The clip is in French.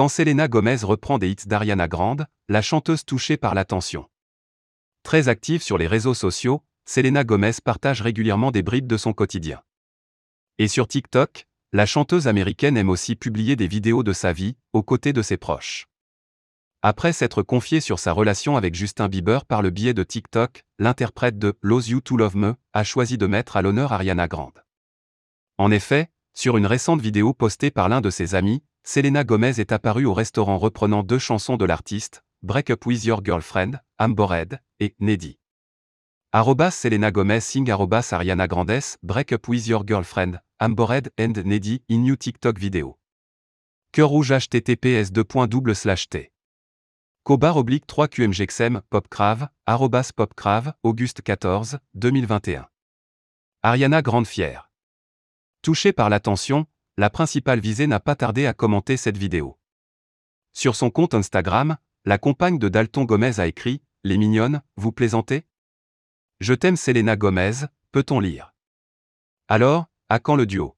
Quand Selena Gomez reprend des hits d'Ariana Grande, la chanteuse touchée par l'attention. Très active sur les réseaux sociaux, Selena Gomez partage régulièrement des bribes de son quotidien. Et sur TikTok, la chanteuse américaine aime aussi publier des vidéos de sa vie, aux côtés de ses proches. Après s'être confiée sur sa relation avec Justin Bieber par le biais de TikTok, l'interprète de Lose You to Love Me a choisi de mettre à l'honneur Ariana Grande. En effet, sur une récente vidéo postée par l'un de ses amis, Selena Gomez est apparue au restaurant reprenant deux chansons de l'artiste, Break Up With Your Girlfriend, Ambored, et Neddy. Arrobas Selena Gomez sing arrobas Ariana Grandes, Break Up With Your Girlfriend, Ambored and Neddy in New TikTok vidéo. Cœur rouge https t. Cobar oblique 3 QMGXM, Popcrave, arrobas Popcrave, Auguste 14, 2021. Ariana Grande fière. Touchée par l'attention, la principale visée n'a pas tardé à commenter cette vidéo. Sur son compte Instagram, la compagne de Dalton Gomez a écrit Les mignonnes, vous plaisantez? Je t'aime Selena Gomez, peut-on lire? Alors, à quand le duo?